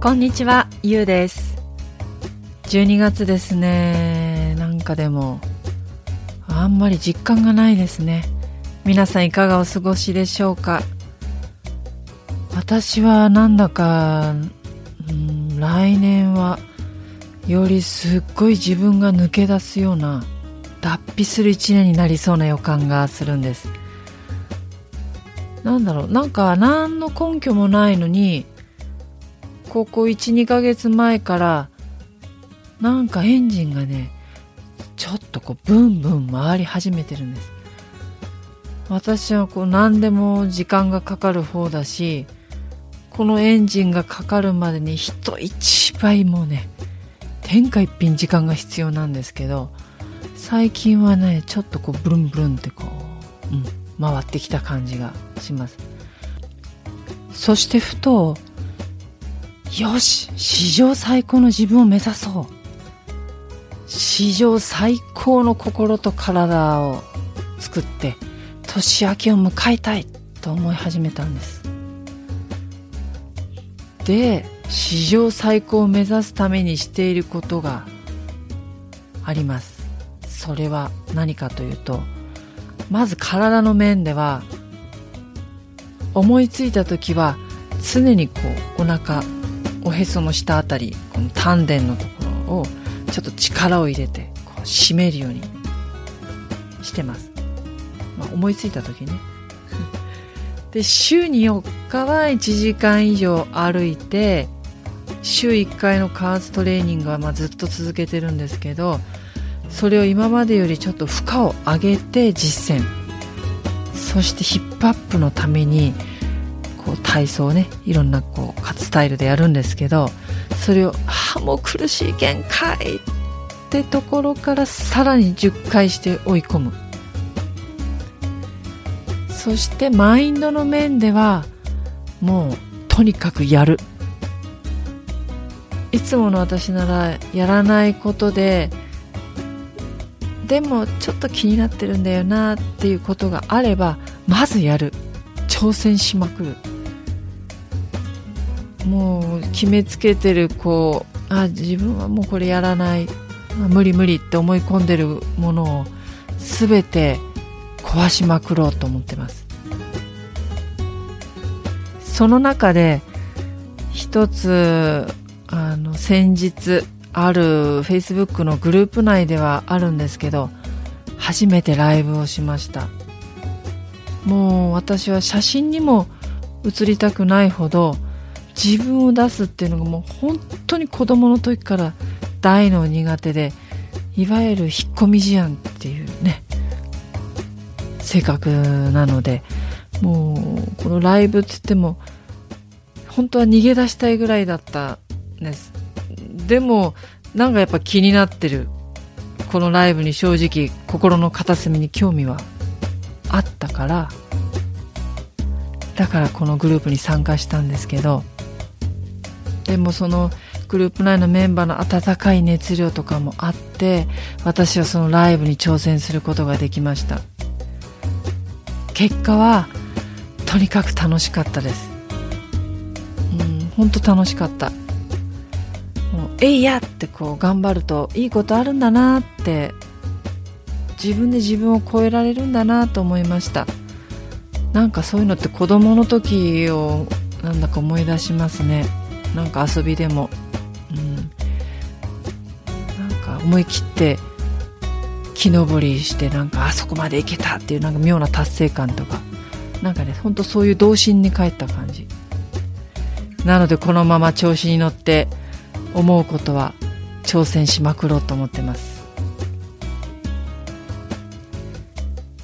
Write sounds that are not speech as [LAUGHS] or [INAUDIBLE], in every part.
こんにちは、ゆうです。12月ですね。なんかでも、あんまり実感がないですね。皆さんいかがお過ごしでしょうか？私はなんだか、うん、来年は、よりすっごい自分が抜け出すような、脱皮する一年になりそうな予感がするんです。なんだろう、なんか何の根拠もないのに、ここ12ヶ月前からなんかエンジンがねちょっとこうブンブン回り始めてるんです。私はこう何でも時間がかかる方だしこのエンジンがかかるまでに人一倍もうね天下一品時間が必要なんですけど最近はねちょっとこうブルンブルンってこう、うん、回ってきた感じがします。そしてふとよし史上最高の自分を目指そう。史上最高の心と体を作って年明けを迎えたいと思い始めたんです。で史上最高を目指すためにしていることがあります。それは何かというとまず体の面では思いついた時は常にこうお腹おへその下あたりこの丹田のところをちょっと力を入れてこう締めるようにしてます、まあ、思いついた時ね。[LAUGHS] で週に4日は1時間以上歩いて週1回の加圧トレーニングはまずっと続けてるんですけどそれを今までよりちょっと負荷を上げて実践。そしてヒップアップのためにこう体操をねいろんなこうスタイルでやるんですけどそれを「あもう苦しい限界!」ってところからさらに10回して追い込む。そしてマインドの面ではもうとにかくやる。いつもの私ならやらないことででもちょっと気になってるんだよなっていうことがあればまずやる。挑戦しまくる。もう決めつけてるこうあ自分はもうこれやらない。無理無理って思い込んでるものを全て壊しまくろうと思ってます。その中で一つあの先日ある Facebook のグループ内ではあるんですけど初めてライブをしました。もう私は写真にも写りたくないほど自分を出すっていうのがもう本当に子供の時から大の苦手でいわゆる引っ込み思案っていうね性格なのでもうこのライブって言っても本当は逃げ出したいぐらいだったんです。でもなんかやっぱ気になってるこのライブに正直心の片隅に興味はあったからだからこのグループに参加したんですけどでもそのグループ内のメンバーの温かい熱量とかもあって私はそのライブに挑戦することができました。結果はとにかく楽しかったです。うん本当楽しかった。もうえいやってこう頑張るといいことあるんだなって自分で自分を超えられるんだなと思いました。なんかそういうのって子供の時をなんだか思い出しますね。なんか遊びでも、うん、なんか思い切って木登りしてなんかあそこまで行けたっていうなんか妙な達成感とか。なんかねほんとそういう童心に帰った感じ。なのでこのまま調子に乗って思うことは挑戦しまくろうと思ってます。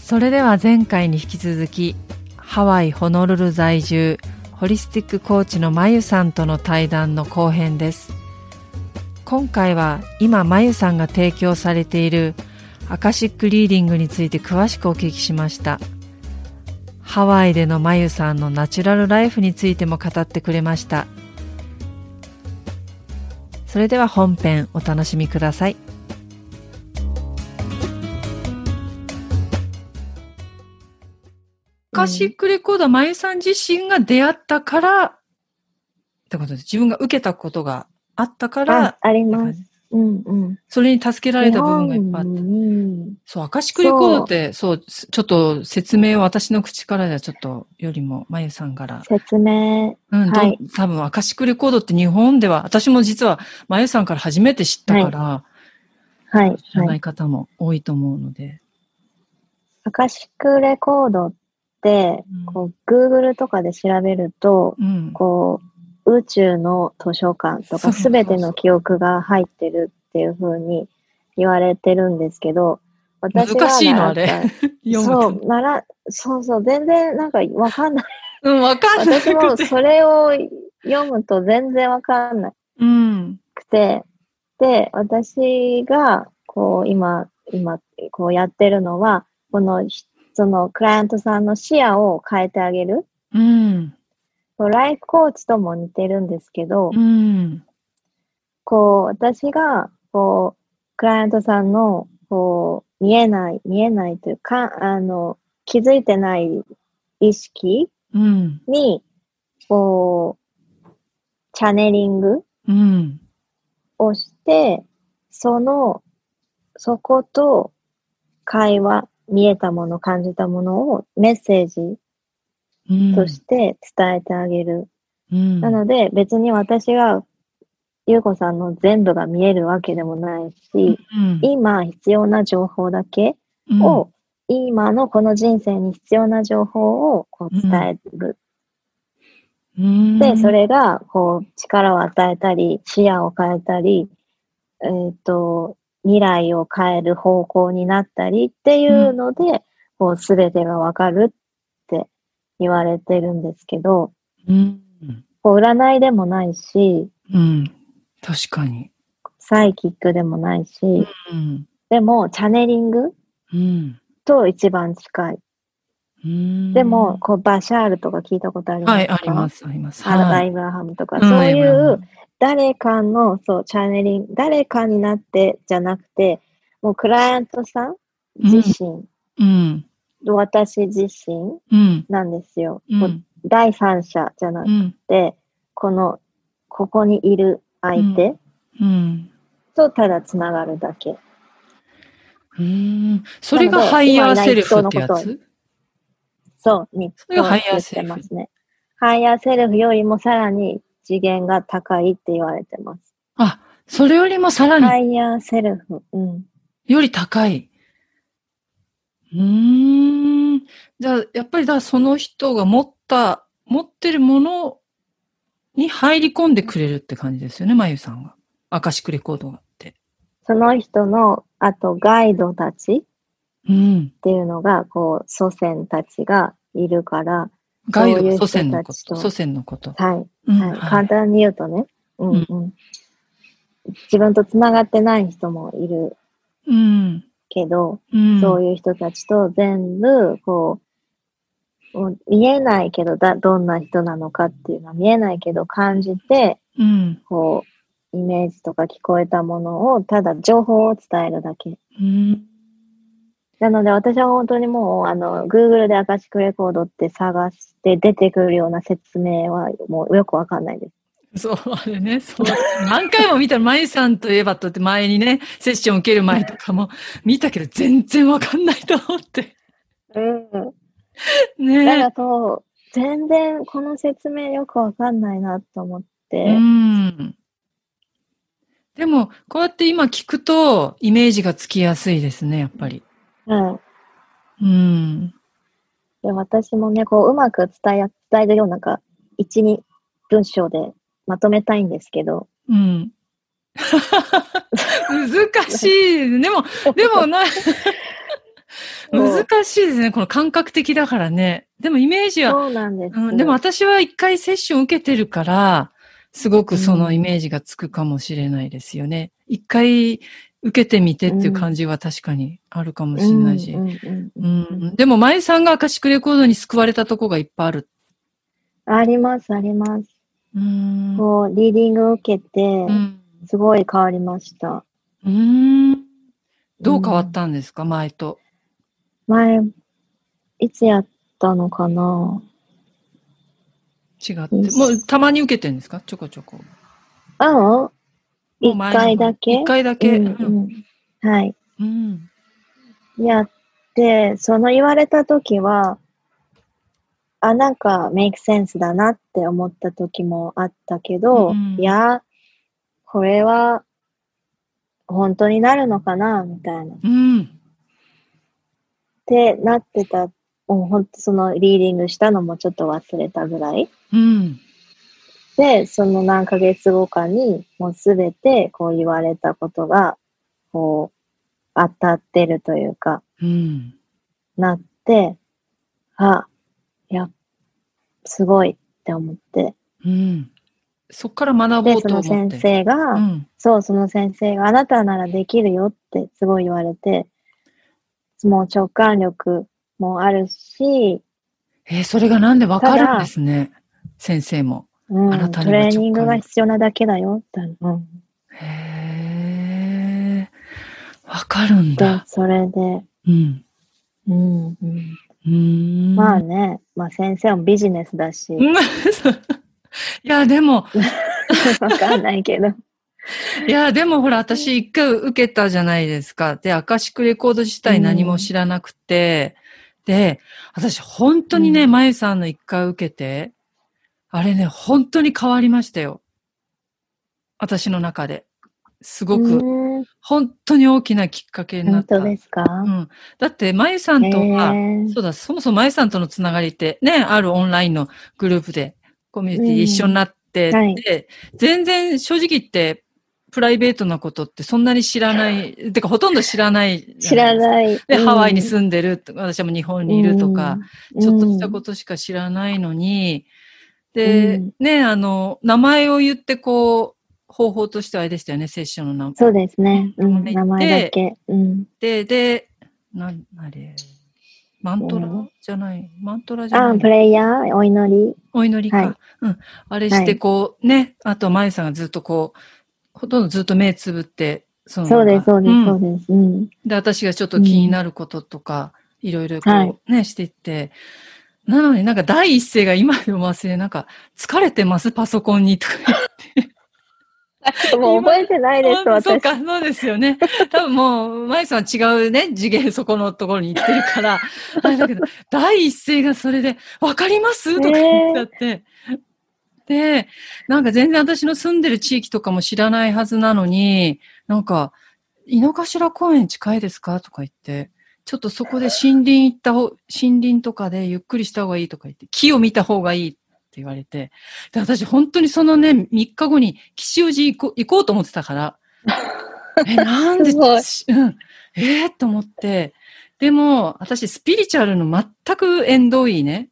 それでは前回に引き続きハワイ・ホノルル在住ホリスティックコーチのまゆさんとの対談の後編です。今回は今まゆさんが提供されているアカシックリーディングについて詳しくお聞きしました。ハワイでのまゆさんのナチュラルライフについても語ってくれました。それでは本編お楽しみください。カシックレコードはまゆさん自身が出会ったからってことで自分が受けたことがあったからあ、あります。うんうん。それに助けられた部分がいっぱいあって日本にそう、アカシックレコードって、そう、ちょっと説明を私の口からではちょっとよりも、まゆさんから。説明、うん、どはい多分アカシックレコードって日本では、私も実はまゆさんから初めて知ったから、はい。知らは。ないい方も多いと思うので。アカシックレコードっこう、Google とかで調べると、うん。こう、宇宙の図書館とかそうそうそうすべての記憶が入ってるっていう風に言われてるんですけど、私が難しいのあれ [LAUGHS] そう、なら、そうそう、全然なんかわかんない。うん、わかんない私もそれを読むと全然わかんない。うん。くて、で、私が、こう、今、今、こうやってるのは、この、ひその、クライアントさんの視野を変えてあげる。うん。ライフコーチとも似てるんですけど、うん。こう、私が、こう、クライアントさんの、こう、見えない、見えないというか、あの、気づいてない意識うん。に、こう、チャネリングうん。をして、その、そこと会話、見えたもの、感じたものをメッセージうん。として伝えてあげる。うん。なので、別に私が、ゆうこさんの全部が見えるわけでもないし、うん、今必要な情報だけうんを、今のこの人生に必要な情報をこう伝える。うんで、そ、れが、こう、力を与えたり、視野を変えたり、えっ、と、未来を変える方向になったりっていうので、こう、すべてがわかるって言われてるんですけど、うん。こう、占いでもないし、うん。確かに。サイキックでもないし、うん。でも、チャネリングうん。と一番近い。うんでも、、こう、バシャールとか聞いたことありますか？はい、あります、あります。アラバはいイブラハムとか、うんそういう誰かの、そう、チャネリング、誰かになってじゃなくて、もうクライアントさん自身、うん。私自身うん。なんですよ。うん第三者じゃなくうん。て、この、ここにいる相手うん。とただつながるだけ。うん。それがハイヤーセルフってやつ？そう、に、それがハイヤーセルフって言ってますね。ハイヤーセルフよりもさらに次元が高いって言われてます。あ、それよりもさらに、ハイヤーセルフ。うん。より高い。うーん。じゃあ、やっぱりだ、その人が持った、持ってるものに入り込んでくれるって感じですよね、まゆさんが。アカシックレコードがあって。その人の、あとガイドたちうん。っていうのが、こう、祖先たちがいるから、ガイド祖先のこと。たちと祖先のこと。はい。うんはい。簡単に言うとね、うんうん。自分と繋がってない人もいるうん。けど、うん。そういう人たちと全部、こう、もう見えないけどだ、どんな人なのかっていうのは見えないけど感じて、うん。こう、イメージとか聞こえたものを、ただ情報を伝えるだけ。うん。なので私は本当にもう、あの、Google でアカシックレコードって探して出てくるような説明はもうよくわかんないです。そう、あれね、そう。何回も見たら、まゆさんといえばとって前にね、セッション受ける前とかも見たけど、全然わかんないと思って。うん。だかねらそう、全然この説明よくわかんないなと思って、うん。でも、こうやって今聞くと、イメージがつきやすいですね、やっぱり。はい。うん。で、私もね、こう、うまく伝え、伝えるような、なんか、一、二文章でまとめたいんですけど、うん。[LAUGHS] 難しい。でも、でもな、[LAUGHS] 難しいですね。この感覚的だからね。でもイメージは、そうなんです。うん、でも私は一回セッション受けてるから、すごくそのイメージがつくかもしれないですよね。一回受けてみてっていう感じは確かにあるかもしれないし。でも、舞さんがアカシックレコードに救われたとこがいっぱいある。あります、あります。うん。こう、リーディングを受けてう、ん。すごい変わりました。うんどう変わったんですか、前と。前、いつやったのかな？違って。もうたまに受けてるんですか？ちょこちょこ。あのもう一前回だけ？一回だけ。うんうんはい。うん。やって、その言われた時は、あ、なんか、メイクセンスだなって思った時もあったけど、うんいや、これは、本当になるのかな？みたいな。っうん。てなってた、もう本当そのリーディングしたのもちょっと忘れたぐらい。うん。で、その何ヶ月後かに、もうすべてこう言われたことが、こう、当たってるというか、うん。なって、あ、いや、すごいって思って。うん。そっから学ぼで、うそのと思って。先生が、うん。そう、その先生があなたならできるよってすごい言われて、もう直感力もあるし、えーそれがなんでわかるんですね。先生も。うん、あなたにトレーニングが必要なだけだよって。うん、へえ。わかるんでだ、。それで、うん。うんうん、うーん。まあね、まあ先生もビジネスだし、[LAUGHS] いや、でも、[LAUGHS] わかんないけど。[LAUGHS] いや、でもほら、私一回受けたじゃないですか。で、アカシックレコード自体何も知らなくて、で、私本当にね、うんまゆさんの一回受けて、あれね、本当に変わりましたよ。私の中で。すごく、うん本当に大きなきっかけになった。本当ですか？うん。だって、まゆさんとは、そうだ、そもそもまゆさんとのつながりって、ね、あるオンラインのグループで、コミュニティで一緒になって、うんはい。で、全然正直言って、プライベートなことってそんなに知らない、てかほとんど知らないじ知らゃない。でハワイに住んでる私はもう日本にいるとか、、うん。ちょっとしたことしか知らないのに、で、うんね、あの、名前を言ってこう、方法としてはあれでしたよね、セッションの名前。そうですね。うん、で名前だけ。うん。で、で、なん、あれ、マントラうんじゃない、マントラじゃあ、ない？プ。レイヤー、お祈り。お祈りか。はいうん。あれして、こう、ね、あと、まゆさんがずっとこう、ほとんどずっと目つぶって、そのそうです、そうです、んそうです。うん。で、私がちょっと気になることとか、いろいろこう、はいね、していって、なのになんか第一声が今でも忘れ、なんか、疲れてます、パソコンに、とか言って。[LAUGHS] もう覚えてないです、そう私。か、そうですよね。多分もう、まゆさんは違うね、次元そこのところに行ってるから、[LAUGHS] あれだけど、第一声がそれで、わかります？とか言っちゃって。で、なんか全然私の住んでる地域とかも知らないはずなのに、なんか、井の頭公園近いですか？とか言って、ちょっとそこで森林行った方、森林とかでゆっくりした方がいいとか言って、木を見た方がいいって言われて、で、私本当にそのね、3日後に吉祥寺行こう行こうと思ってたから、[LAUGHS] え、なんで、うん、えー、と思って、でも、私スピリチュアルの全く縁遠いね、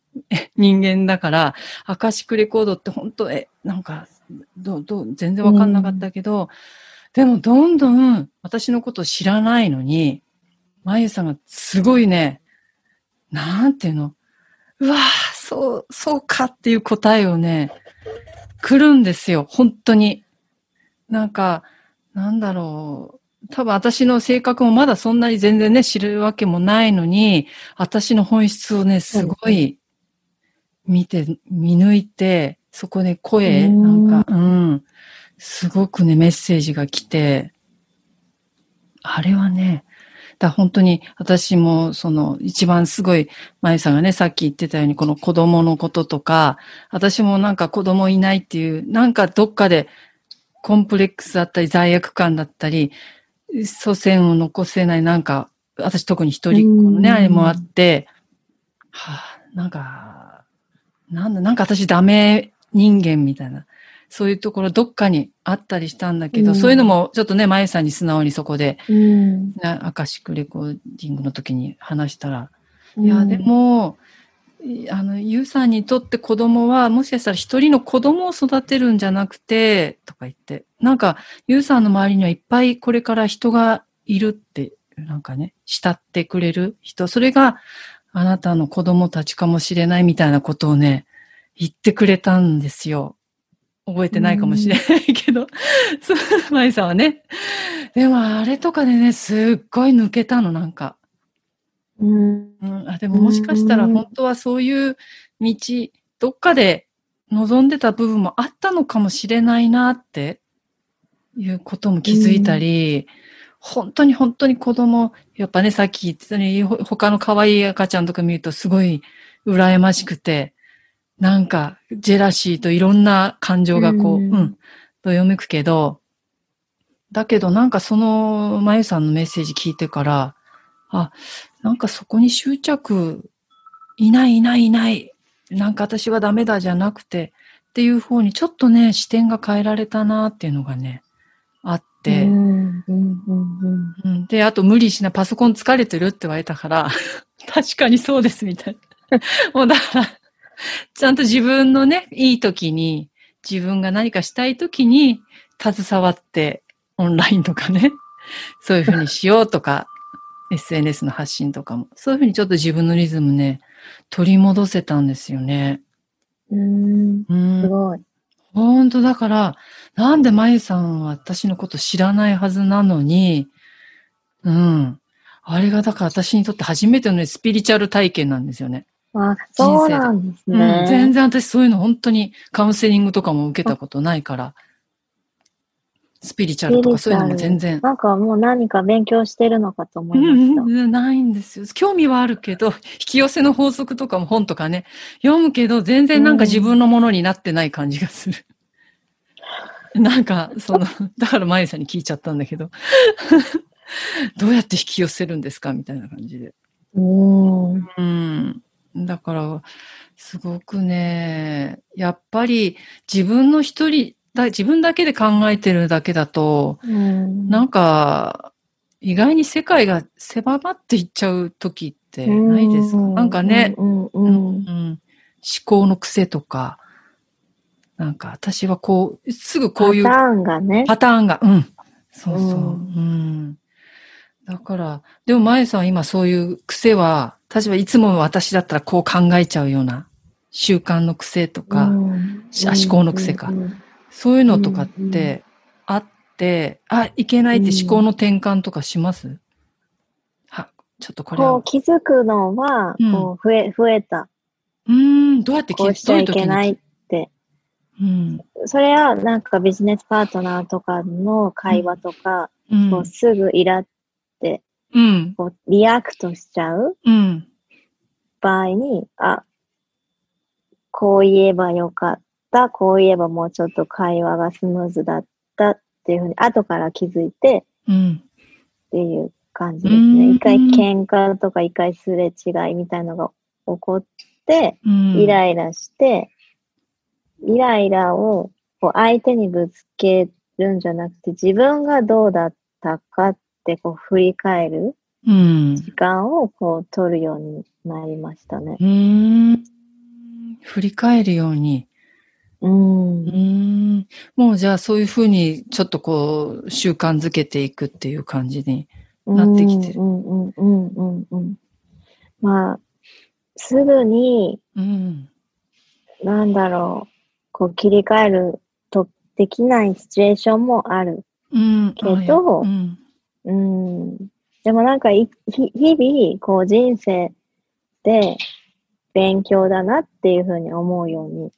人間だから、アカシックレコードって本当、え、なんか、どう、どう、全然わかんなかったけど、でもどんどん私のことを知らないのに、まゆさんがすごいね、なんていうの、うわぁ、そう、そうかっていう答えをね、来るんですよ、本当に。なんか、なんだろう。多分私の性格もまだそんなに全然ね、知るわけもないのに、私の本質をね、すごい見て、見抜いて、そこで声、うんなん。か、うん、すごくね、メッセージが来て、あれはね、だ本当に私もその一番すごい、まゆさんがね、さっき言ってたようにこの子供のこととか、私もなんか子供いないっていう、なんかどっかでコンプレックスだったり罪悪感だったり、祖先を残せないなんか、私特に一人っ子のね、うんあれもあって、はあ、なんか、なんだ、なんか私ダメ人間みたいな。そういうところどっかにあったりしたんだけど、うんそういうのもちょっとね、まゆさんに素直にそこで、うん。ねアカシックレコーディングの時に話したら、いや、でも、いあの、ゆうさんにとって子供は、もしかしたら一人の子供を育てるんじゃなくて、とか言って、なんか、ゆうさんの周りにはいっぱいこれから人がいるって、なんかね、慕ってくれる人、それがあなたの子供たちかもしれないみたいなことをね、言ってくれたんですよ。覚えてないかもしれないけど、そう、まゆさんはね。でもあれとかでね、すっごい抜けたの、なんか。うん。うん、あでももしかしたらうん本当はそういう道、どっかで望んでた部分もあったのかもしれないなっていうことも気づいたり、本当に本当に子供、やっぱね、さっき言ってたように、ほ他の可愛い赤ちゃんとか見るとすごい羨ましくて、なんか、ジェラシーといろんな感情がこう、う、うんんどよめくけど、だけどなんかその、まゆさんのメッセージ聞いてから、あ、なんかそこに執着、いないいないいない、なんか私はダメだじゃなくて、っていう方にちょっとね、視点が変えられたなっていうのがね、あって、うん。うん。うん。うんで、あと無理しない、パソコン疲れてるって言われたから、[LAUGHS] 確かにそうですみたいな。もうだから、[LAUGHS] ちゃんと自分のね、いい時に、自分が何かしたい時に、携わって、オンラインとかね、[LAUGHS] そういうふうにしようとか、SNS の発信とかも、そういうふうにちょっと自分のリズムね、取り戻せたんですよね。うん。うん。すごい。本当だから、なんでまゆさんは私のこと知らないはずなのに、うん。あれがだから私にとって初めてのねスピリチュアル体験なんですよね。あ、そうなんですうん、ね。全然私そういうの本当にカウンセリングとかも受けたことないから、スピリチュアルとかそういうのも全然。なんかもう何か勉強してるのかと思ういました。んうん、ないんですよ。興味はあるけど、[LAUGHS] 引き寄せの法則とかも本とかね、読むけど、全然なんか自分のものになってない感じがする。[LAUGHS] なんか、その、[LAUGHS] だからまゆさんに聞いちゃったんだけど、どうやって引き寄せるんですかみたいな感じで。うん。うん。だから、すごくね、やっぱり自分の一人だ、自分だけで考えてるだけだと、うん。なんか、意外に世界が狭まっていっちゃう時ってないですか？うんなんかね、うんうん。思考の癖とか、なんか私はこう、すぐこういうパターンがね。パターンが、うん。そうそう。ううんん。だから、でも、まえさんは今そういう癖は、例えばいつも私だったらこう考えちゃうような習慣の癖とか、うん。し思考の癖か。うんうんそういうのとかっうんてあって、あ、いけないって思考の転換とかします、は、ちょっとこれは。こう。気づくのは、うん。こう増え、増えた。うーん、どうやってこうしちゃいけないどういうん。それはなんかビジネスパートナーとかの会話とか、うん。こうすぐイラって、うん。こう react しちゃううん。場合に、あ、こう言えばよかった、こう言えばもうちょっと会話がスムーズだったっていうふうに、後から気づいてうん。っていう感じですうんね。一回喧嘩とか一回すれ違いみたいのが起こって、うん。イライラして、イライラをこう相手にぶつけるんじゃなくて、自分がどうだったかってこう振り返るうん。時間をこう取るようになりましたね。うーん。振り返るように。うんう。ーん。もうじゃあそういうふうにちょっとこう習慣づけていくっていう感じに。なってきてるうんうんうんうんうん。まあ、すぐに、うん。なんだろう、こう切り替えるとできないシチュエーションもある。うん。けどあうん。うん。でもなんかい、ひ日々、こう人生で勉強だなっていうふうに思うように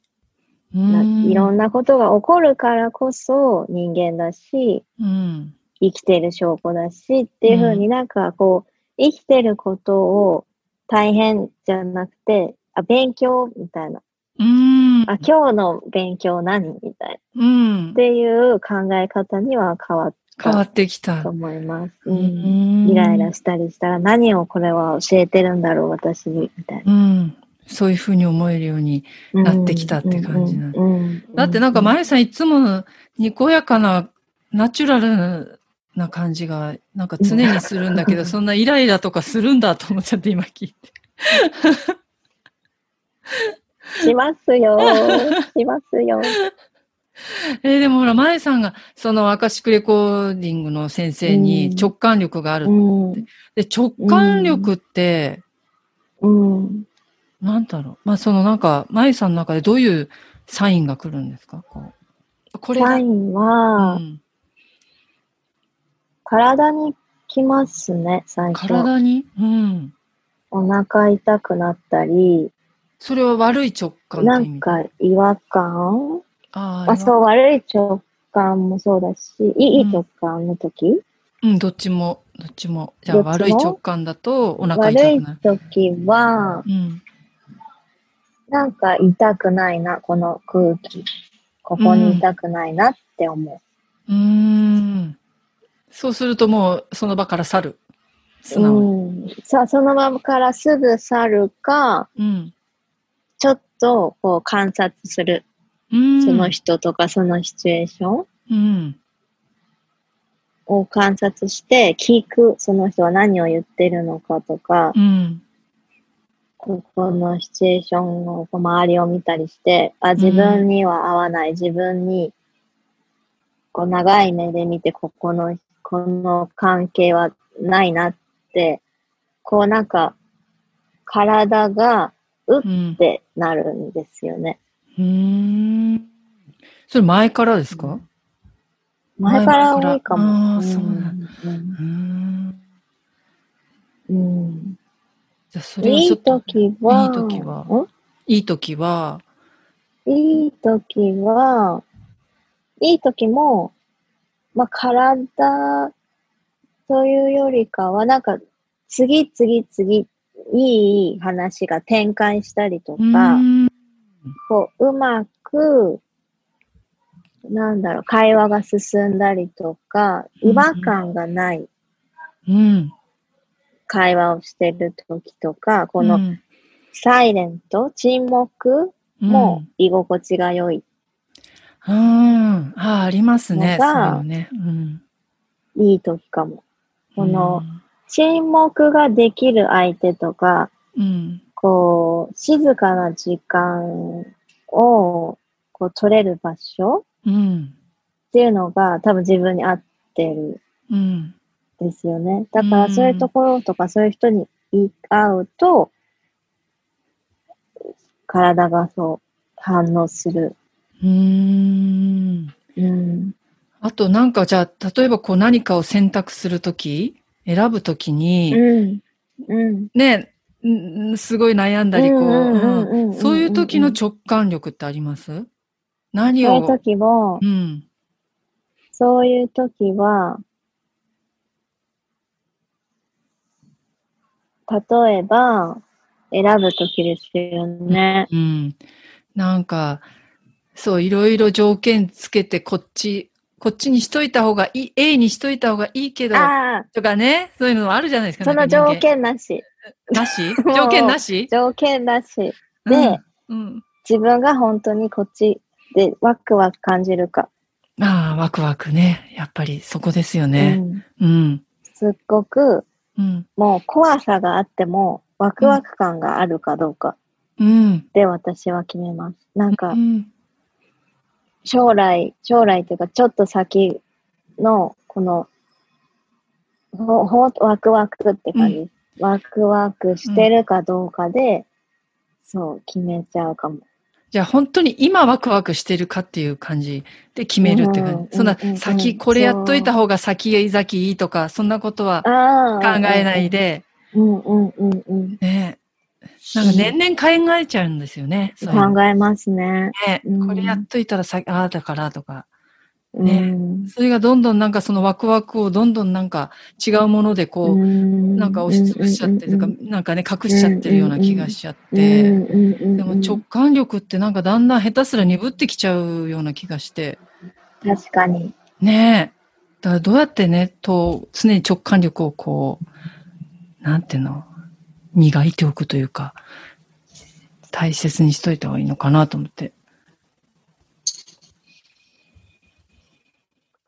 な、いろんな。なことが起こるからこそ人間だし、うん。生きてる証拠だしっていうふうになんかこう、生きてることを大変じゃなくて、あ、勉強みたいな。うん。あ、今日の勉強何みたいな。うんっ。ていう考え方には変わっ変わってきたたと。思います。う。うんんイライラしたりしたら何をこれは教えてるんだろう、私に、みたいな。うん。そういうふうに思えるようになってきたって感じなだってなんか、まゆさんいつもにこやかな、ナチュラルな感じが、なんか常にするんだけど、そんなイライラとかするんだと思っちゃって今聞いて。[LAUGHS] しますよ。しますよ。えーでもほら、まゆさんが、そのアカシックレコーディングの先生に直感力がある。うん。で、直感力って、うん。なんだろう。まあ、そのなんか、まゆさんの中でどういうサインが来るんですか？こうこれだ。サインはう、ん体にきますね、最初。体に？うん。お腹痛くなったり、それは悪い直感ってなんか違和感？ああ、そう、悪い直感もそうだし、いいうん直感の時、うん、どっちも、どっちも。じゃあ悪い直感だとお腹悪い痛くなる。時は、うん。なんか痛くないな、この空気。ここに痛くないなって思うーん。そうするともうその場から去る。う。素直に。うん。さあ、そのままからすぐ去るか、うん。ちょっとこう観察する。うん。その人とかそのシチュエーションうん。を観察して聞く。その人は何を言ってるのかとか、うん。ここのシチュエーションの周りを見たりして、あ、自分には合わない、自分に、こう長い目で見て、ここの、この関係はないなって、こうなんか、体がうっうん。てなるんですよね。うーん。それ前からですか？前から多いかあも。ーそうなんううーん。うんじゃあそれいはい時は、いい時は？んいい時は、いい時は、いい時も、まあ、体というよりかは、なんか、次々次、いい話が展開したりとか、ん。こう、うまく、なんだろう、会話が進んだりとか、うん違和感がないうん。会話をしてる時とか、このうん、サイレント、沈黙も居心地が良い。うん。ああ、ありますね。そうのがね。うん。いい時かも。このうん、沈黙ができる相手とか、うん。こう、静かな時間を、こう、取れる場所うん。っていうのが多分自分に合ってるんうん。ですよね。だからそういうところとかそういう人に言い合うと、体がそう反応する。うーん。うん。あとなんかじゃあ、例えばこう何かを選択するとき、選ぶときに、うん。うん。ね、んすごい悩んだり、こう、そういう時の直感力ってあります？何そういうを、時も、うん。そういう時は、例えば、選ぶ時ですよね。うん。なんか、そう、いろいろ条件つけて、こっち、こっちにしといた方がいい、A にしといた方がいいけど、とかね、そういうのあるじゃないですか。その条件なし。なし？条件なし？条件なし。で、うんうん。自分が本当にこっちでワクワク感じるか。ああ、ワクワクね。やっぱりそこですようね。ん、うん。すっごく、うん。もう怖さがあっても、ワクワク感があるかどうかうん。で私は決めます。なんかう、ん。将来、将来というか、ちょっと先の、この、ほ、ほ、ワクワクって感じ。ワクワクしてるかどうかで、そう、決めちゃうかも。じゃあ本当に今ワクワクしてるかっていう感じで決めるって感うんじ。そんなうんうん先これやっといた方が先々いいとか、そんなことは。考えない。で、うんうんうんうん。ね。なんか年々考えちゃうんですよね。考えますね。ねうんこれやっといたらさ、ああだからとか。ねねそれがどんどんなんかそのワクワクをどんどんなんか違うものでこう、ななんか押しつぶしちゃってとか、なんかね、隠しちゃってるような気がしちゃっでて。でも直感力ってなんかだんだん下手すら鈍ってきちゃうような気がして。確かに。ねえ。だからどうやってね、と、常に直感力をこう、なんていうの、磨いておくというか。大切にしといた方がいいのかなと思って。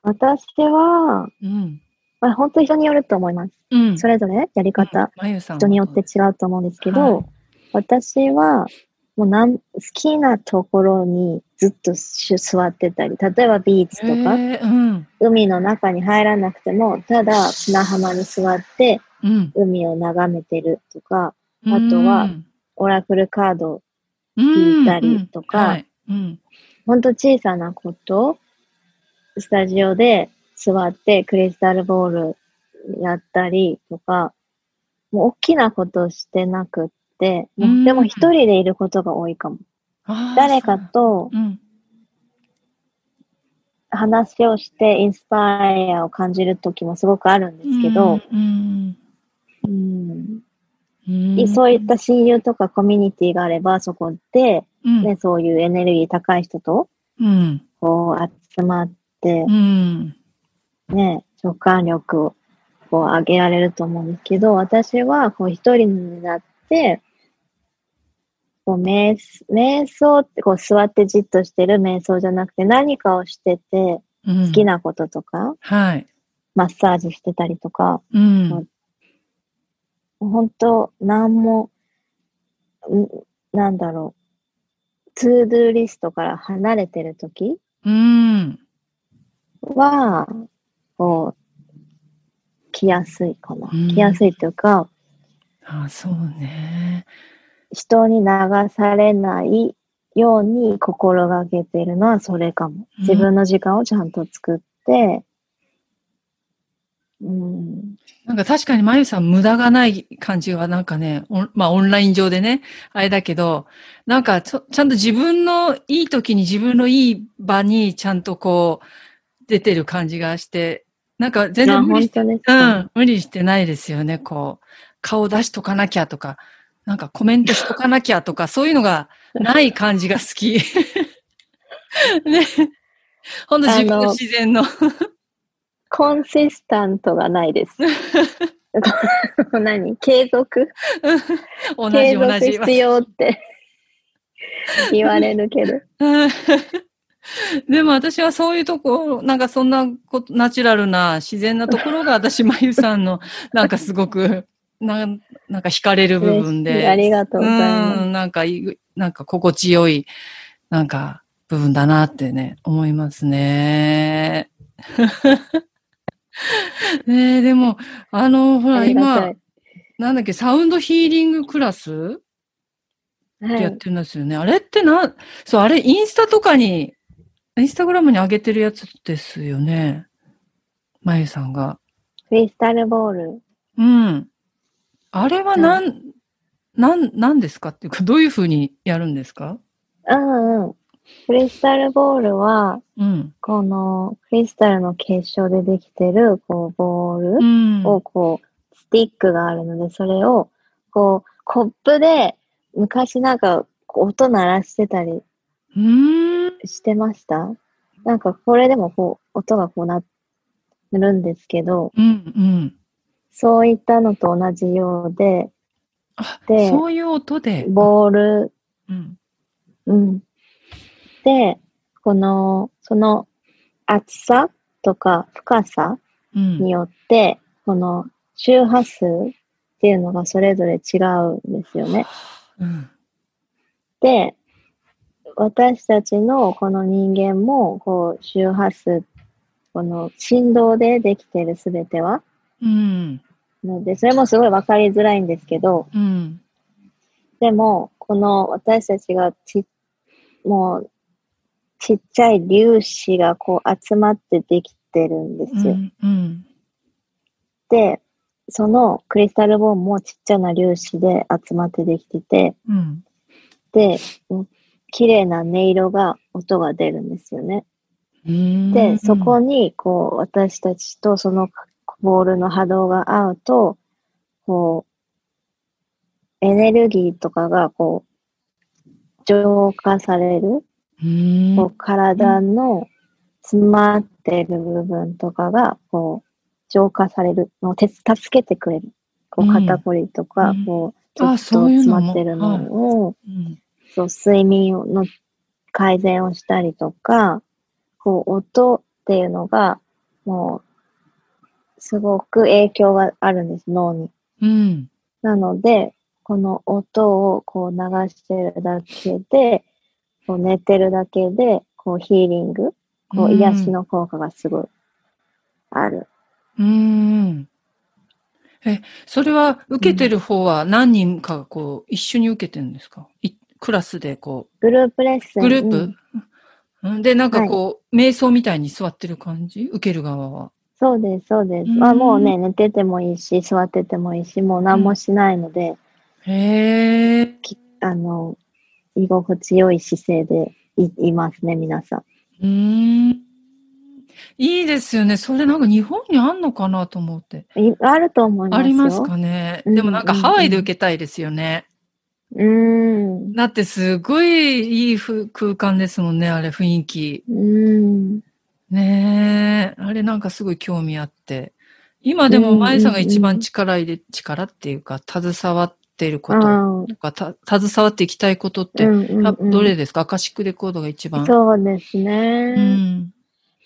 私は、うん。まあ、本当人によると思います。うん。それぞれやり方、まゆさんは人によって違うと思うんですけど、はい私は、もうなん好きなところにずっとし座ってたり、例えばビーチとか、へーうん。海の中に入らなくても、ただ砂浜に座ってうん。海を眺めてるとか、あとはうん、オラクルカードを聞いたりとかはい。うん。ほんと小さなこと、スタジオで座ってクリスタルボールやったりとか、もう大きなことをしてなくって、でも一人でいることが多いかも。誰かと。話をしてインスパイアを感じる時もすごくあるんですけど、うん。うんうん。そういった親友とかコミュニティがあれば、そこで、うん。ね、そういうエネルギー高い人とうん。こう集まって、うん。ね、直感力をこう上げられると思うんですけど、私はこう一人になって、こう瞑瞑想ってこう座ってじっとしてる瞑想じゃなくて何かをしてて好好き。なこととか、はい。マッサージしてたりとか、うん。本当なんも、んなんだろう、 to-do list から離れてる時うん。は、こう、来やすいかな。うん来やすいというか、あ、そうね。人に流されないように心がけてるのはそれかも。うん自分の時間をちゃんと作って、うん、なんか確かにまゆさん無駄がない感じはなんかね、まあオンライン上でね、あれだけど、なんかちゃんと自分のいい時に自分のいい場にちゃんとこう出てる感じがして、なんか全あ然無理し本当ですうか。ん、無理してないですよね、こう。顔出しとかなきゃとか、なんかコメントしとかなきゃとか、[LAUGHS] そういうのがない感じが好き。[LAUGHS] ね。ほんと自分の自然の。コンシスタントがないです。[LAUGHS] 何？継続？同継じ同じ。続必要って言われるけど。う [LAUGHS] んでも私はそういうとこ、なんかそんなこと、ナチュラルな自然なところが [LAUGHS] 私、まゆさんの、なんかすごく、なんなんか惹かれる部分で。ありがとうございますうん、なんかいい、なんか心地よい、なんか部分だなってね、思いますね。[LAUGHS] ねえ、でも、あの、ほら、今い、なんだっけ、サウンドヒーリングクラスはい。ってやってるんですよね。あれってな、そう、あれインスタとかに、インスタグラムに上げてるやつですよね。まゆさんが。クリスタルボール。うん。あれはなん、なん、なんですかっていうか、どういうふうにやるんですか？うんうん。クリスタルボールは、うん。このクリスタルの結晶でできてる、こう、ボールうん。を、こう、スティックがあるので、それを、こう、コップで、昔なんか、音鳴らしてたりうーん。してました？なんか、これでもこう、音がこうなるんですけど、うん。うん。そういったのと同じようで、あ、でそういう音で。ボール、うん。うん。で、この、その厚さとか深さうん。によって、この周波数っていうのがそれぞれ違うんですよね。うん。で、私たちのこの人間も、こう、周波数、この振動でできてるすべては、うん。ので、それもすごいわかりづらいんですけど、うん。でも、この私たちがち、もう、ちっちゃい粒子がこう集まってできてるんですよ。うん。うん。で、そのクリスタルボーンもちっちゃな粒子で集まってできてて、うん。で、うん綺麗な音色が、音が出るんですよね。うん。で、そこに、こう、私たちとそのボールの波動が合うと、こう、エネルギーとかが、こう、浄化される。うん。こう体の詰まってる部分とかが、こう、浄化されるのを手助けてくれる。こう、うん肩こりとか、うんこう、ちょあっと詰まってるのを、うん。そう、睡眠の改善をしたりとか、こう、音っていうのが、もう、すごく影響があるんです、脳に。うん。なので、この音をこう流してるだけで、こう寝てるだけで、こうヒーリング、こう癒しの効果がすごいある。うーん。え、それは受けてる方は何人かがこう一緒に受けてるんですか？いクラスでこグループレッスう、ン。グループ？うん、うんで、なんかこう、瞑想みたいに座ってる感じ？受ける側は。そうです、そうです。うんまあもうね、寝ててもいいし、座っててもいいし、もう何もしないので、へえ。あの、居心地よい姿勢でいいますね、皆さん。うーん。いいですよね。それなんか日本にあんのかなと思って。いあると思いますよ。ありますかね。うんでもなんかハワイで受けたいですよね。うーん。だってすごいいいふ空間ですもんね、あれ雰囲気。うーん。ねえ、あれなんかすごい興味あって。今でもうんまゆさんが一番力入れ、力っていうか、携わっていることあとか、た携わっていきたいことって、どれですか？アカシックレコードが一番。そうですね。うん。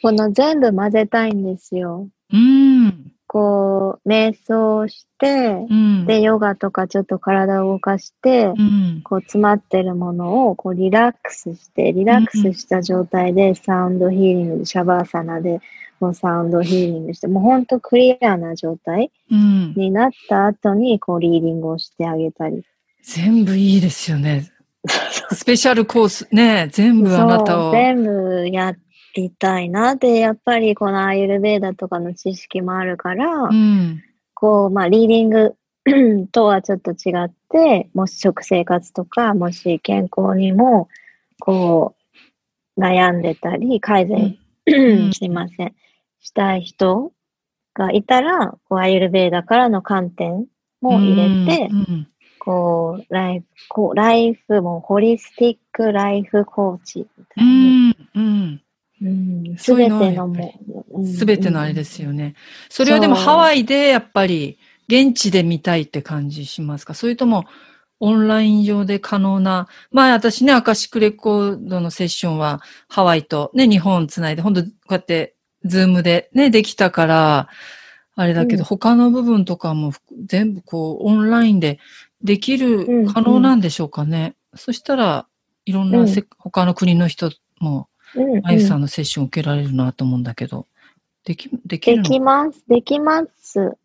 この全部混ぜたいんですよ。うん。こう、瞑想して、うん。で、ヨガとかちょっと体を動かして、うん。こう詰まってるものをこうリラックスして、リラックスした状態でサウンドヒーリングで、シャバーサナでもうサウンドヒーリングして、もう本当クリアな状態うん。になった後にこうリーディングをしてあげたり。全部いいですよね。スペシャルコース、ね全部あなたを。全部やりたいな。で、やっぱりこのアイルベーダとかの知識もあるから、うん。こう、まあ、リーディング [CLEARS THROAT] とはちょっと違って、もし食生活とか、もし健康にも、こう、悩んでたり、改善、んすいません、したい人がいたら、こう、アイルベーダからの観点も入れて、うんこう、ライフ、こう、ライフも、ホリスティックライフコーチみたういに、ん。うん。うん、すそういうのはすべてのあれですよ。よね。それはでもハワイでやっぱり現地で見たいって感じしますか？それともオンライン上で可能な、まあ私ね、アカシックレコードのセッションはハワイとね、日本つないで、本当こうやってズームでね、できたから、あれだけど、うん。他の部分とかも全部こうオンラインでできるうん、可能なんでしょうかね？そしたら、いろんなせ、他の国の人も、うんうんあゆさんのセッション受けられるなと思うんだけど、でき、できでるの？きます。できます。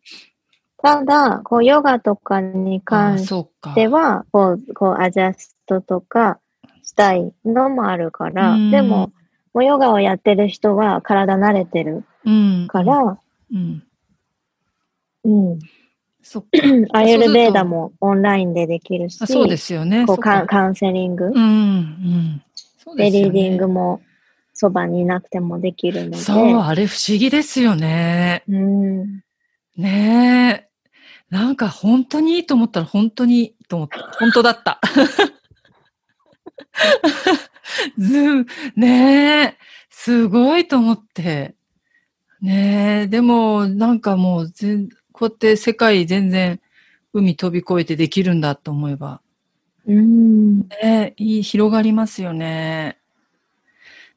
ただ、こう、ヨガとかにあ関し。ては、こう、こう、アジャストとかしたいのもあるからうん、でも、もうヨガをやってる人は体慣れてるうん。から、うん。うん。そっか。[CLEARS THROAT] アイルベーダもオンラインでできるし、あそうですよね。こうカウンセリング、うん。うん。そうで、ですよねリーディングもそばにいなくてもできるので、そう、あれ不思議ですよね。うん。ねえ。なんか本当にいいと思ったら本当にいいと思った。本当だった。ズーム、ねえ。すごいと思って。ねえ。でも、なんかもう全、こうやって世界全然海飛び越えてできるんだと思えば。うん。ねえ、いい、広がりますよね。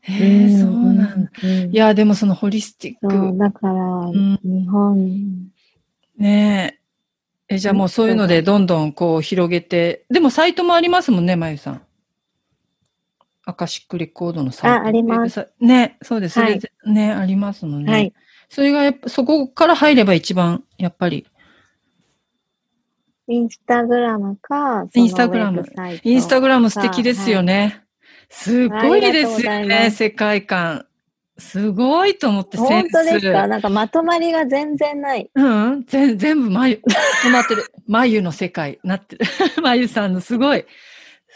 へえ、うんそうなんだ。うんいや、でもそのホリスティック。だから、ん日本、ねえ。え、じゃあもうそういうのでどんどんこう広げて。でもサイトもありますもんね、まゆさん。アカシックレコードのサイト。あありますね、そうです。はいね、ありますので。はい。それがやっぱ、そこから入れば一番、やっぱり。インスタグラムか、インスタグラムインスタグラム素敵ですよね。すごいですよね、世界観。すごいと思って、センス。本当ですか？なんかまとまりが全然ない。うん、全全部眉、止まってる。[LAUGHS] 眉の世界、なってる。[LAUGHS] 眉さんのすごい。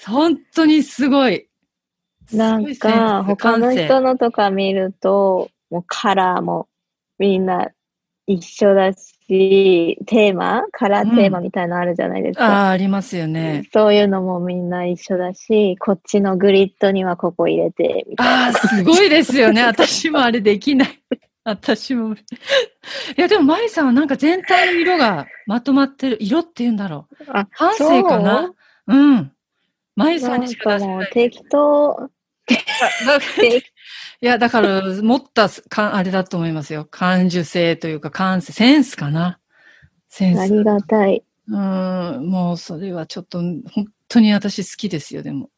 本当にすごい。なんか、ス他の人のとか見ると、もうカラーもみんな一緒だし、テーマ？カラーテーマみたいなのあるじゃないですか。ああ、ありますよね。そういうのもみんな一緒だし、こっちのグリッドにはここ入れて、みたいな。ああ、すごいですよね。私もあれできない。私も。いや、でも、舞さんはなんか全体の色がまとまってる。色って言うんだろう。あ感性かな？う？ん。まゆさなんにしか出せない。適当、[LAUGHS] だ適いや、だから、持ったか、あれだと思いますよ。感受性というか、感性、センスかな。センス。ありがたい。うん、もうそれはちょっと、本当に私好きですよ、でも。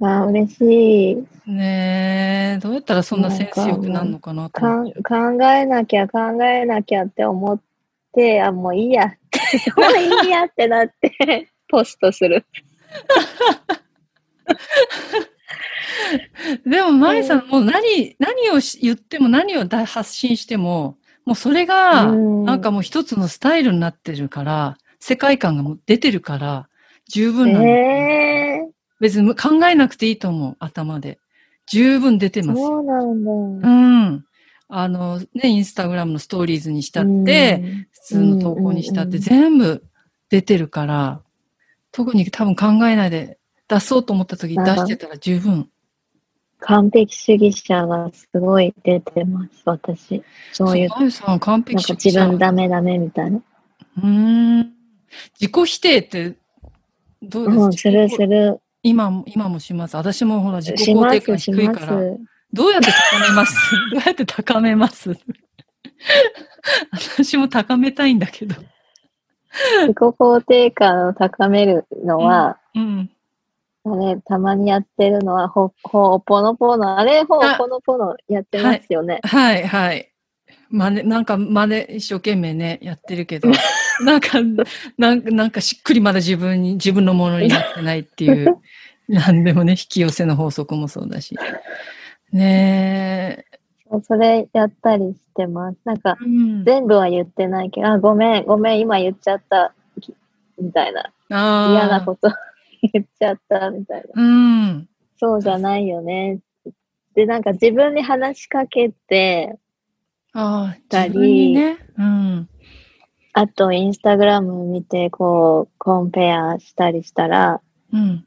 あ嬉しい。ねえ、どうやったらそんなセンス良くなるのかなと。考えなきゃ考えなきゃって思って、あ、もういいやって、[LAUGHS] もういいやってなって、ポストする。[LAUGHS] [LAUGHS] でも、まゆさん、もう何、何をし言っても何をだ発信しても、もうそれが、うんなんかもう一つのスタイルになってるから、世界観がもう出てるから、十分なの。え別に考えなくていいと思う、頭で。十分出てー、ますよ。そうなんだ。うん。あの、ね、インスタグラムのストーリーズにしたって、普通の投稿にしたって全部出てるから、特に多分考えないで出そうと思った時に出してたら十分。完璧主義者がすごい出てます、私。そういう、まゆさん完なん璧か自分だ。ダメダメみたいな。うーん。自己否定って、どうです？うん、するする。今も、今もします。私もほら自己肯定感低いから。す。どうやって高めます？どうやって高めます？[LAUGHS] [LAUGHS] 私も高めたいんだけど。自己肯定感を高めるのは、うん。あれ、たまにやってるのは、ほ、ほおぽのぽの、あれ、ほおぽのぽのやってますよね。はい、はい。真似、なんか真似一生懸命ね、やってるけど、[LAUGHS] なんか、なんか、なんかしっくりまだ自分に、自分のものになってないっていう、[LAUGHS] なんでもね、引き寄せの法則もそうだし。ねえ。それやったりしてます。なんか、うん、全部は言ってないけど、あ、ごめん、ごめん、今言っちゃった、きみたいな。嫌なこと [LAUGHS] 言っちゃった、みたいな。うん。そうじゃないよね。で、なんか自分に話しかけて、ああ、たり自分にね。うん。あと、インスタグラム見て、こう、コンペアしたりしたら、うん。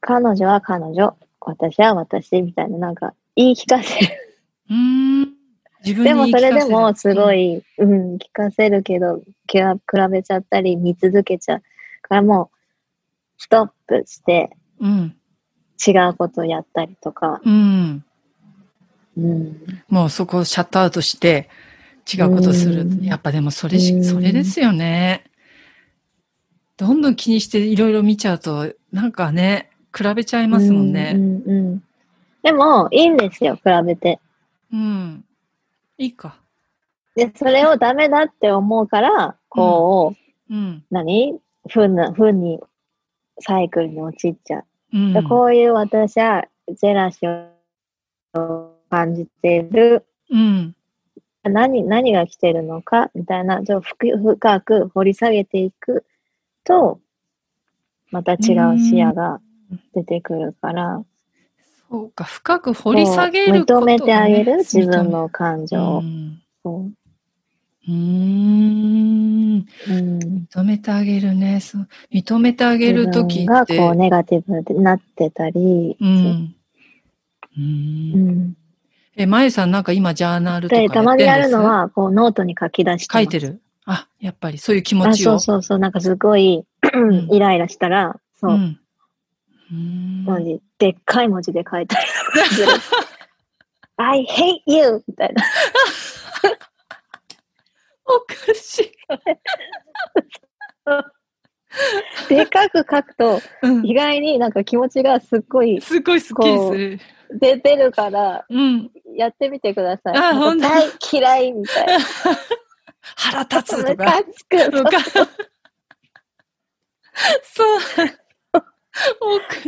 彼女は彼女、私は私、みたいな、なんか、言い聞かせる。うーん。でも、それでも、すごい。い、うん、聞かせるけど、比べちゃったり、見続けちゃう。からもう、ストップして、うん。違うことをやったりとか、うん。うん、もうそこをシャットアウトして違うことをする。うんやっぱでもそれし、うんそれですよね。どんどん気にしていろいろ見ちゃうと、なんかね、比べちゃいますもんうね。んうんうんでも、いいんですよ、比べて。うん。いいか。で、それをダメだって思うから、こう、うん。何？ふんな、ふんに、サイクルに陥っちゃう。うん。でこういう私は、ジェラシーを感じてる。うん。何、何が来てるのかみたいな、ちょ深深く掘り下げていくと、また違う視野が出てくるから、そうか、深く掘り下げることこう認めてあげる、ね自分の感情うを。うん。うん認めてあげるね。そう認めてあげるときが。こうネガティブになってたり、うん。う。うんんえ、まゆさんなんか今ジャーナルとかやってんですたまにやるのは、こうノートに書き出して書いてる？あ、やっぱりそういう気持あ、ちを。そうそうそう、なんかすごい、ん [CLEARS THROAT] イライラしたら、そう、ん。うーん文字、でっかい文字で書いたりとかする。[LAUGHS] [LAUGHS] I hate you! みたいな。[LAUGHS] おかしい。[LAUGHS] でかく書くと、うん意外になんか気持ちがすっごいすごいスッキリする。出てるから、うん。やってみてください。あほんとなんか大嫌いみたいな。腹立つとムカか。[LAUGHS] つく。そう。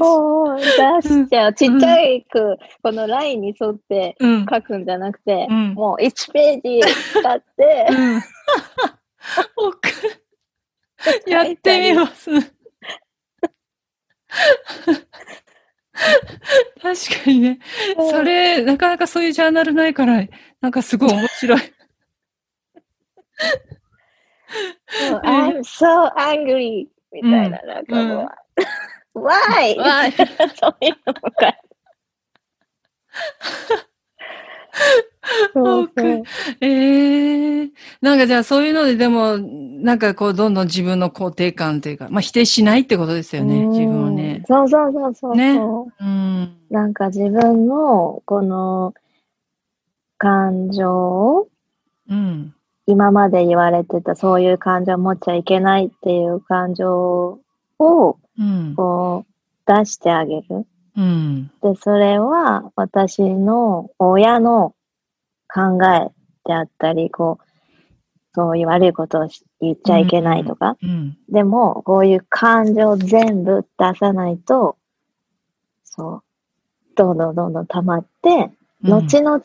お出しちゃう。ちっちゃいく、このラインに沿ってうん。書くんじゃなくて、うんもう1ページ使って、うん。おかやってみます。確かにね。それ、なかなかそういうジャーナルないから、なんかすごい面白い。I'm so angry! みたいな、なんかもう、Why? [LAUGHS] わい [LAUGHS] そういうのとか。そうそう。ええなんかじゃあそういうのででも、なんかこうどんどん自分の肯定感というか、まあ否定しないってことですよね、うん自分をね。そうそうそうそう。ねうん。なんか自分のこの感情をうん。今まで言われてたそういう感情を持っちゃいけないっていう感情をうん。こう出してあげる。うん。で、それは私の親の考えであったり、こう、そういう悪いことをし言っちゃいけないとか。うん。でも、こういう感情全部出さないと、そう、どんどんどんどん溜まって、後々、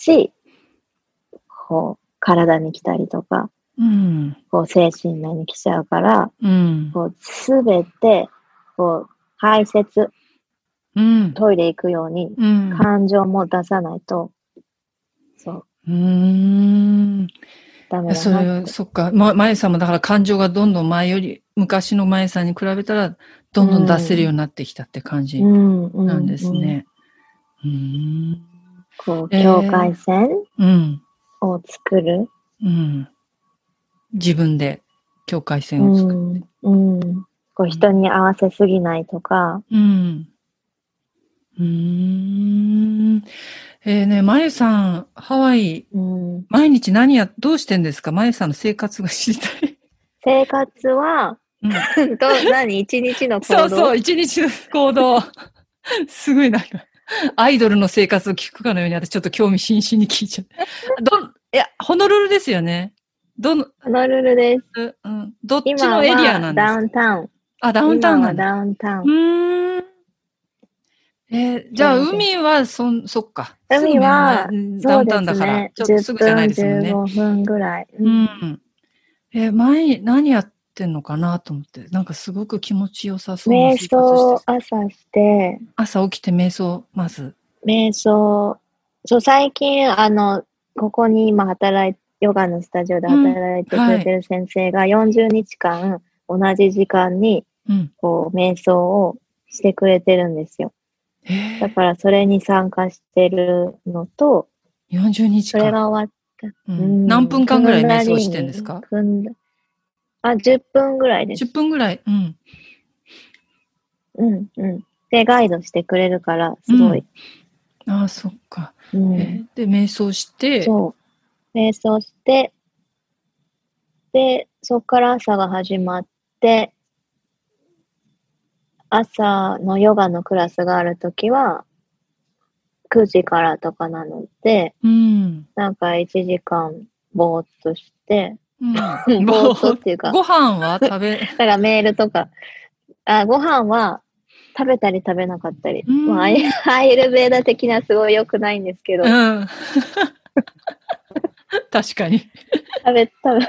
こう、体に来たりとか、うん。こう、精神面に来ちゃうから、うん。こう、すべて、こう、排泄、うん。トイレ行くように、うん。感情も出さないと、そう、うーん。ダメだそ。そっか。ま、まゆさんもだから感情がどんどん前より、昔のまゆさんに比べたら、どんどん出せるようになってきたって感じ。なんですうん。ね。うーん。こう、えー境界線うん。を作る。うん。自分で境界う線を作る。ん、うん。こう、人に合わせすぎないとか、うん。うーん。えーね、まゆさん、ハワイ、うん。毎日何や、どうしてんですか？まゆさんの生活が知りたい。生活は、うん、[LAUGHS] ど、何？一日の行動？そうそう、一日の行動。すごいなんか、アイドルの生活を聞くかのように、私ちょっと興味津々に聞いちゃう。どん、いや、ホノルルですよね。どの、ホノルルです。うん、どっち今のエリアなはんですか？ダウンタウン。あ、ダウンタウンなんだ。ダウンタウうン。えーじゃあ、海は、そん、そっか。海はダウンタウンだから、すね。ちょっとすぐじゃないですもんね。10分、15分ぐらい。う。ん。えー前に何やってんのかなと思って、なんかすごく気持ちよさそうな瞑生活して想朝して、朝起きて瞑想、まず。瞑想。そう、最近、あの、ここに今働い、ヨガのスタジオで働いてくれてる先生が40日間、同じ時間に、うん。こう、瞑想をしてくれてるんですよ。えだから、それに参加してるのと、ー、40日それ間。が終わっううんん、何分間ぐらい瞑想してんですか？あ、10分ぐらいです。?10 分ぐらい。うん。うん、うん。で、ガイドしてくれるから、すごい。ああ、そっか。うん。えーで、瞑想して、そう。瞑想して、で、そっから朝が始まって、朝のヨガのクラスがあるときは、9時からとかなので、うん。なんか1時間ぼーっとして、うん。[LAUGHS] ぼーっとっていうか、ご飯は食べ、[LAUGHS] だからメールとか、あ、ご飯は食べたり食べなかったり。うんまあ、アイルベーダ的なすごい良くないんですけど、うん。確かに。食べ、食べ、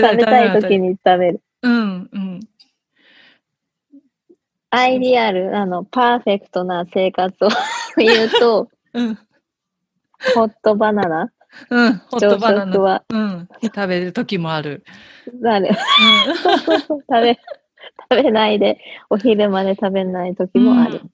食べたい時に食べる。うん、うん。アイディアル、あの、パーフェクトな生活を [LAUGHS] 言うと、うん。ホットバナナ？うん。ホッ朝トバナナ。食は、うん。食べる時もある。なる。[LAUGHS] 食べ、食べないで、お昼まで食べない時うん。もある。うん。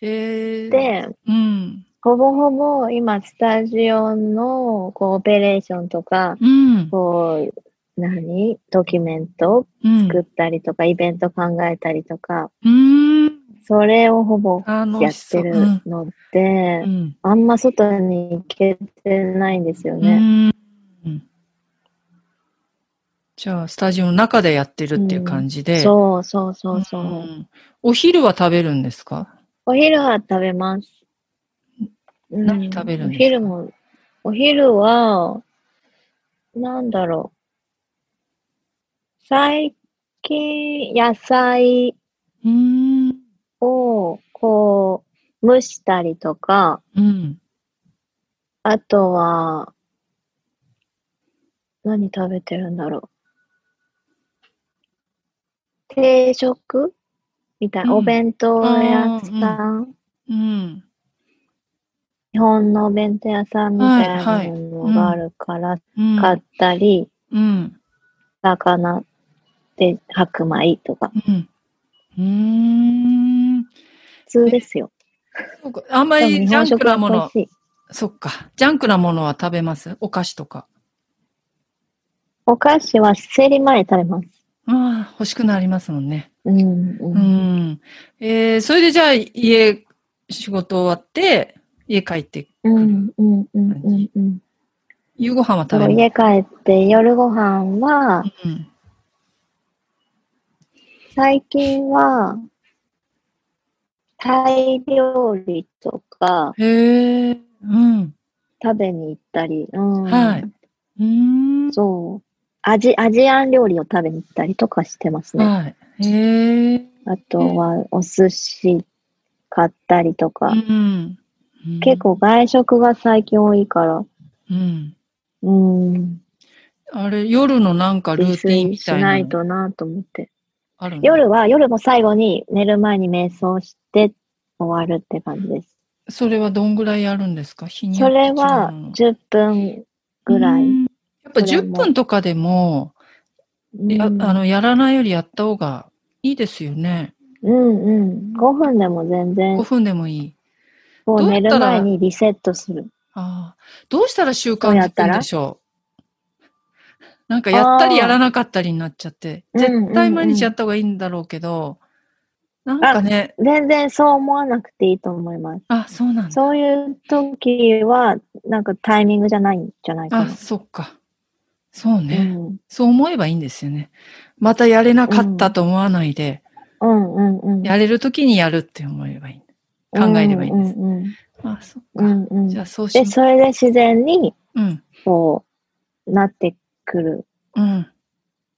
へえ。で、うん。ほぼほぼ今、スタジオの、こう、オペレーションとか、うん。こう、何？ドキュメント？うん。作ったりとか、イベント考えたりとか、うん。それをほぼ楽やっ。てるうん。ので、うん。あんま外に行けてないんですようね。んうんじゃあ、スタジオの中でやってるっていう感じで。そうそうそうそう。んお昼は食べるんですか？お昼は食べます。うん何食べるんですか？お昼も、お昼は、なんだろう。最近、野菜うん。を、こう、蒸したりとか、うん。あとは、何食べてるんだろう。定食みたいな、うんお弁当屋さん、うん。日本のお弁当屋さんみたいなものがあるから、うん。買ったり、うん。魚で白米とか、うん。うーん。普通ですよ。あんまりジャンクなもの。そっか。ジャンクなものは食べます？お菓子とか。お菓子は生理前に食べます。ああ、欲しくなりますもんね。うん。う。うんん。えー、それでじゃあ家、仕事終わって、家帰って、うん。うん。うん。うん。うん。夕ご飯は食べる。家帰って夜ご飯は、うん。最近は、タイ料理とかへえ、うん。食べに行ったり、うん。はい。うーん。そう。アジ、アジアン料理を食べに行ったりとかしてますね。はい。へえ。あとは、お寿司買ったりとか。うん。結構外食が最近多いから、うん。うん。あれ、夜のなんかル自ーティンみたないいなのとなと思って。夜は、夜も最後に寝る前に瞑想して終わるって感じです。それはどんぐらいやるんですか？日によそれはの10分ぐらい。うんやっぱ10それも分とかでも、やあうんのやらないよりやった方がいいですよね。うんうん。5分でも全5然、分でもいい。こう寝る前にリセットする。ああどうしたら習慣づくんでしょう？なんかやったりやらなかったりになっちゃって、絶対毎日やった方がいいんだろうけど、なんかね、全然そう思わなくていいと思います。あ、そうなんだ。そういう時は、なんかタイミングじゃないんじゃないかあ、な。そっか。そうね、うんそう思えばいいんですよね。またやれなかったと思わないで、うんうんうん。やれる時にやるって思えばいい。考えればいいんです。うんうんあ、そっか。うんうんじゃあそうしで、よそれで自然に、う。うん。こう、なってくる。うん。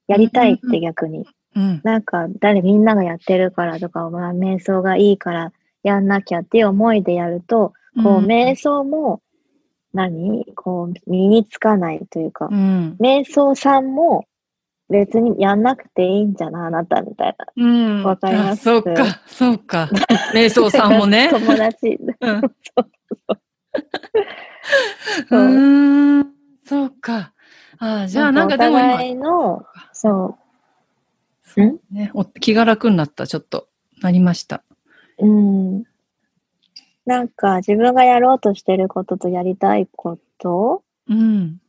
やりたいって逆に。うん。なんか、誰みんながやってるからとか、まあ、瞑想がいいからやんなきゃっていう思いでやると、こう、うん瞑想も、何？こう、身につかないというか、うん。瞑想さんも別にやんなくていいんじゃな、あなたみたいな。うん。わかります？あそうか、そうか。瞑想さんもね。[LAUGHS] 友達。うん。[LAUGHS] そううーん。そうか。あじゃあなんかでもお今互いの、そね、お気が楽になった、ちょっと。なりました。う、うん。なんか自分がやろうとしてることとやりたいこと？うん。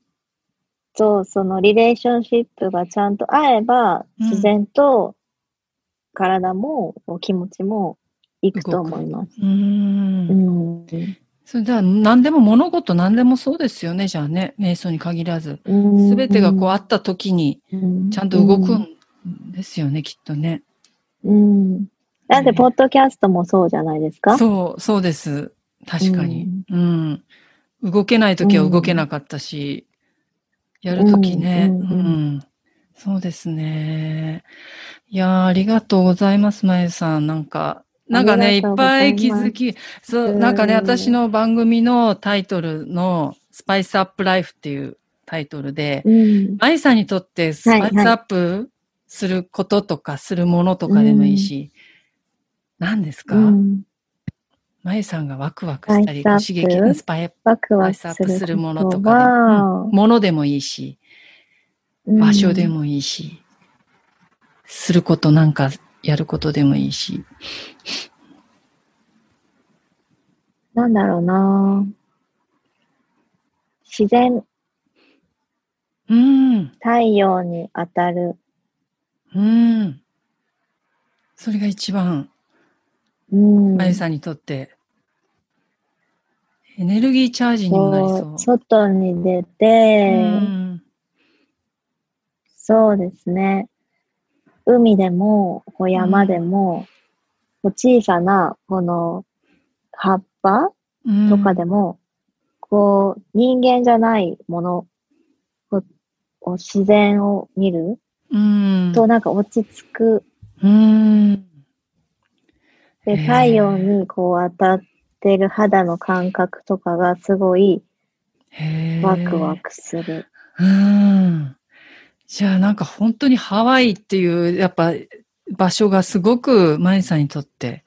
と、そのリレーションシップがちゃんと合えば、うん自然と体もお気持ちもいくと思います。うーん。うん。それじゃあ、何でも物事何でもそうですよね、じゃあね。瞑想に限らず。すべてがこうあった時に、うん、ちゃんと動くんですよね、きっとね。うん。だって、ポッドキャストもそうじゃないですか？そう、そうです。確かに。うん。動けない時は動けなかったし、やる時ね、うん。そうですね。いやーありがとうございます、まゆさん。なんか、なんかね、いっありがとうござぱい気づき、そう、うん。なんかね、私の番組のタイトルの、スパイスアップライフっていうタイトルで、うん。まゆさんにとってスパイスアップすることとか、するものとかでもいいし、何ですか、うん。まゆさんがワクワクしたり、刺激、うんスパイワクワクスアッするプするものこととかでも、はうん、ものでもいいし、場所で、もいいし、することなんかやることでもいいし。うんなんだろうな自然、うん、太陽に当たる。うん。それが一番、うん。まゆさんにとって、エネルギーチャージにもなりこそうう、。外に出うて、ん、そうですね。海でも、こう山でも、こう小さな、この、葉っぱうんとかでも、こう、人間じゃないもの、自然を見るうん、と、なんか落ち着く。うん。で、太陽にこう当たってる肌の感覚とかがすごいワクワクする。うん。じゃあなんか本当にハワイっていうやっぱ場所がすごくマイさんにとって、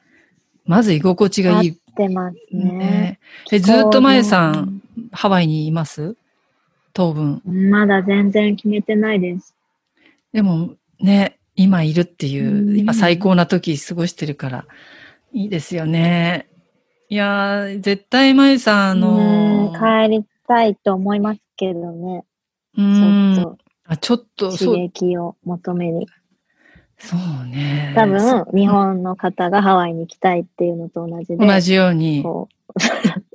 まず居心地がいい。ってますね。ねえずっとマイさん、ハワイにいます？当分。まだ全然決めてないです。でもね、今いるっていうう、ん今最高な時過ごしてるから、いいですよね。いやー、絶対まゆさん、あのー、帰りたいと思いますけどね。うん。ちょっと。あ、ちょっと、刺激を求めに。そうね。多分、日本の方がハワイに行きたいっていうのと同じで。同じように。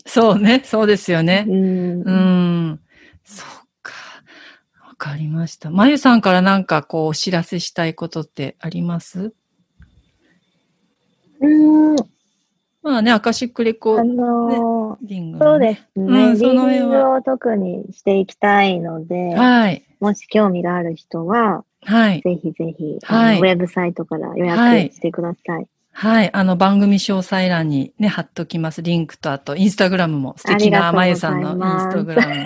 そうね。そうですよね。うん。うん。そっか。わかりました。まゆさんからなんかこう、お知らせしたいことってあります？うん。まあね、アカシックレコーあのーね、そうですね。うん、その辺は。を特にしていきたいので、はい。もし興味がある人は、はい。ぜひぜひ、はい、ウェブサイトから予約してください。はい。あの、番組詳細欄にね、貼っときます。リンクと、あと、インスタグラムも素敵なまゆさんのインスタグラムも。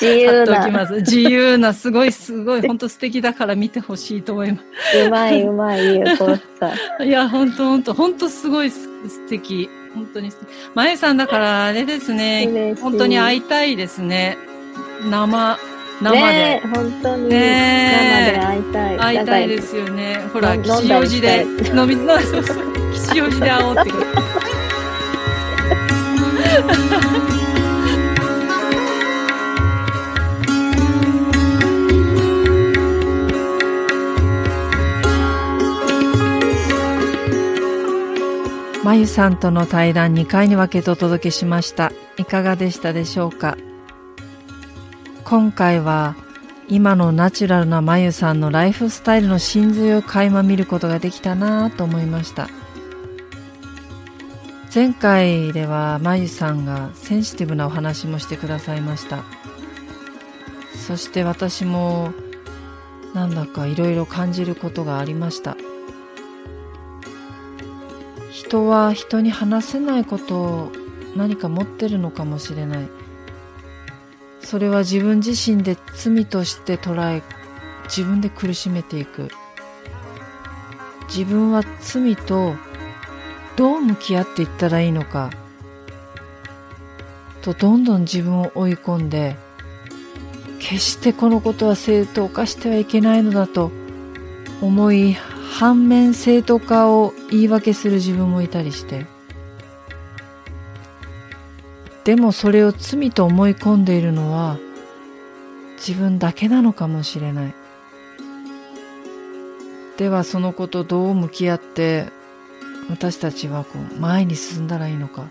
自由な。貼っときます。自由な、すごい、すごい、本当素敵だから見てほしいと思います。うまい、うまい、ゆうこさん。いや、本当本当本当すごい素敵。本当にまゆさんだから、あれですね。本当に会いたいですね。生、生で。ね本当に。ね生で会いたい。会いたいですよね。ほら、吉祥寺で、飲み、そうそう。吉祥寺で会おうって。まゆさんとの対談2回に分けてお届けしました。いかがでしたでしょうか？今回は今のナチュラルなまゆさんのライフスタイルの真髄を垣間見ることができたなと思いました。前回ではまゆさんがセンシティブなお話もしてくださいました。そして私もなんだかいろいろ感じることがありました。人は人に話せないことを何か持ってるのかもしれない。それは自分自身で罪として捉え自分で苦しめていく。自分は罪とどう向き合っていったらいいのか。とどんどん自分を追い込んで決してこのことは正当化してはいけないのだと思い反面正当化を言い訳する自分もいたりして。でもそれを罪と思い込んでいるのは自分だけなのかもしれない。ではそのことどう向き合って私たちはこう前に進んだらいいのか。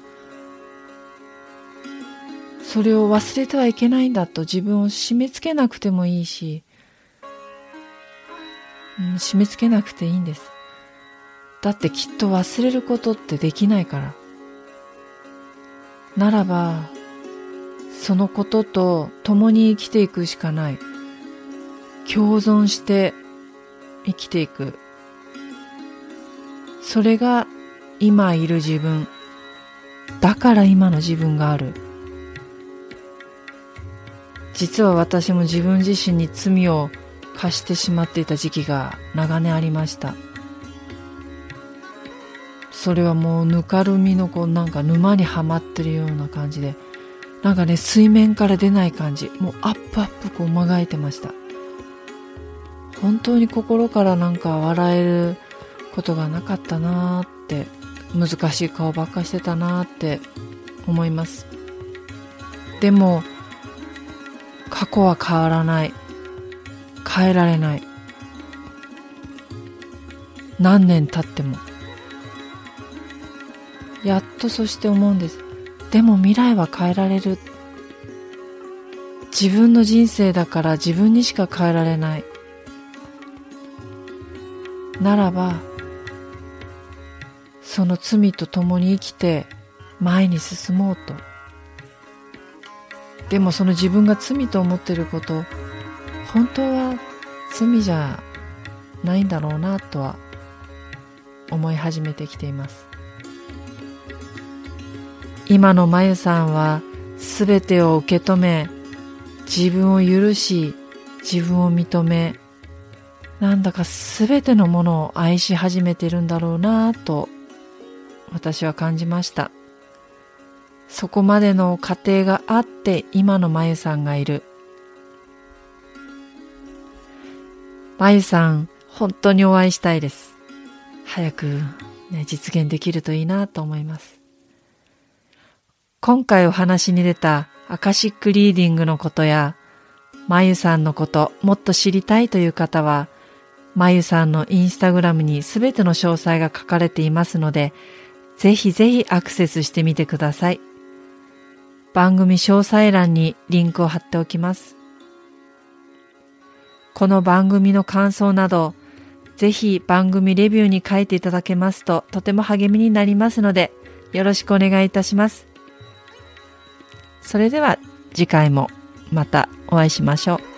それを忘れてはいけないんだと自分を締め付けなくてもいいし、うん、締め付けなくていいんです。だってきっと忘れることってできないから。ならばそのことと共に生きていくしかない。共存して生きていく。それが今いる自分。だから今の自分がある。実は私も自分自身に罪を課してしまっていた時期が長年ありました。それはもうぬかるみのこうなんか沼にはまってるような感じでなんかね水面から出ない感じ。もうアップアップこうまがいてました。本当に心からなんか笑えることがなかったなーって難しい顔ばっかしてたなーって思います。でも過去は変わらない。変えられない。何年経っても。やっとそして思うんです。でも未来は変えられる。自分の人生だから自分にしか変えられない。ならばその罪と共に生きて前に進もうと。でもその自分が罪と思っていること本当は罪じゃないんだろうなとは思い始めてきています。今のまゆさんはすべてを受け止め自分を許し自分を認めなんだかすべてのものを愛し始めてるんだろうなぁと私は感じました。そこまでの過程があって今のまゆさんがいる。まゆさん本当にお会いしたいです早く、ね、実現できるといいなと思います今回お話に出たアカシックリーディングのことや、まゆさんのこともっと知りたいという方は、まゆさんのインスタグラムにすべての詳細が書かれていますので、ぜひぜひアクセスしてみてください。番組詳細欄にリンクを貼っておきます。この番組の感想など、ぜひ番組レビューに書いていただけますととても励みになりますので、よろしくお願いいたします。それでは次回もまたお会いしましょう。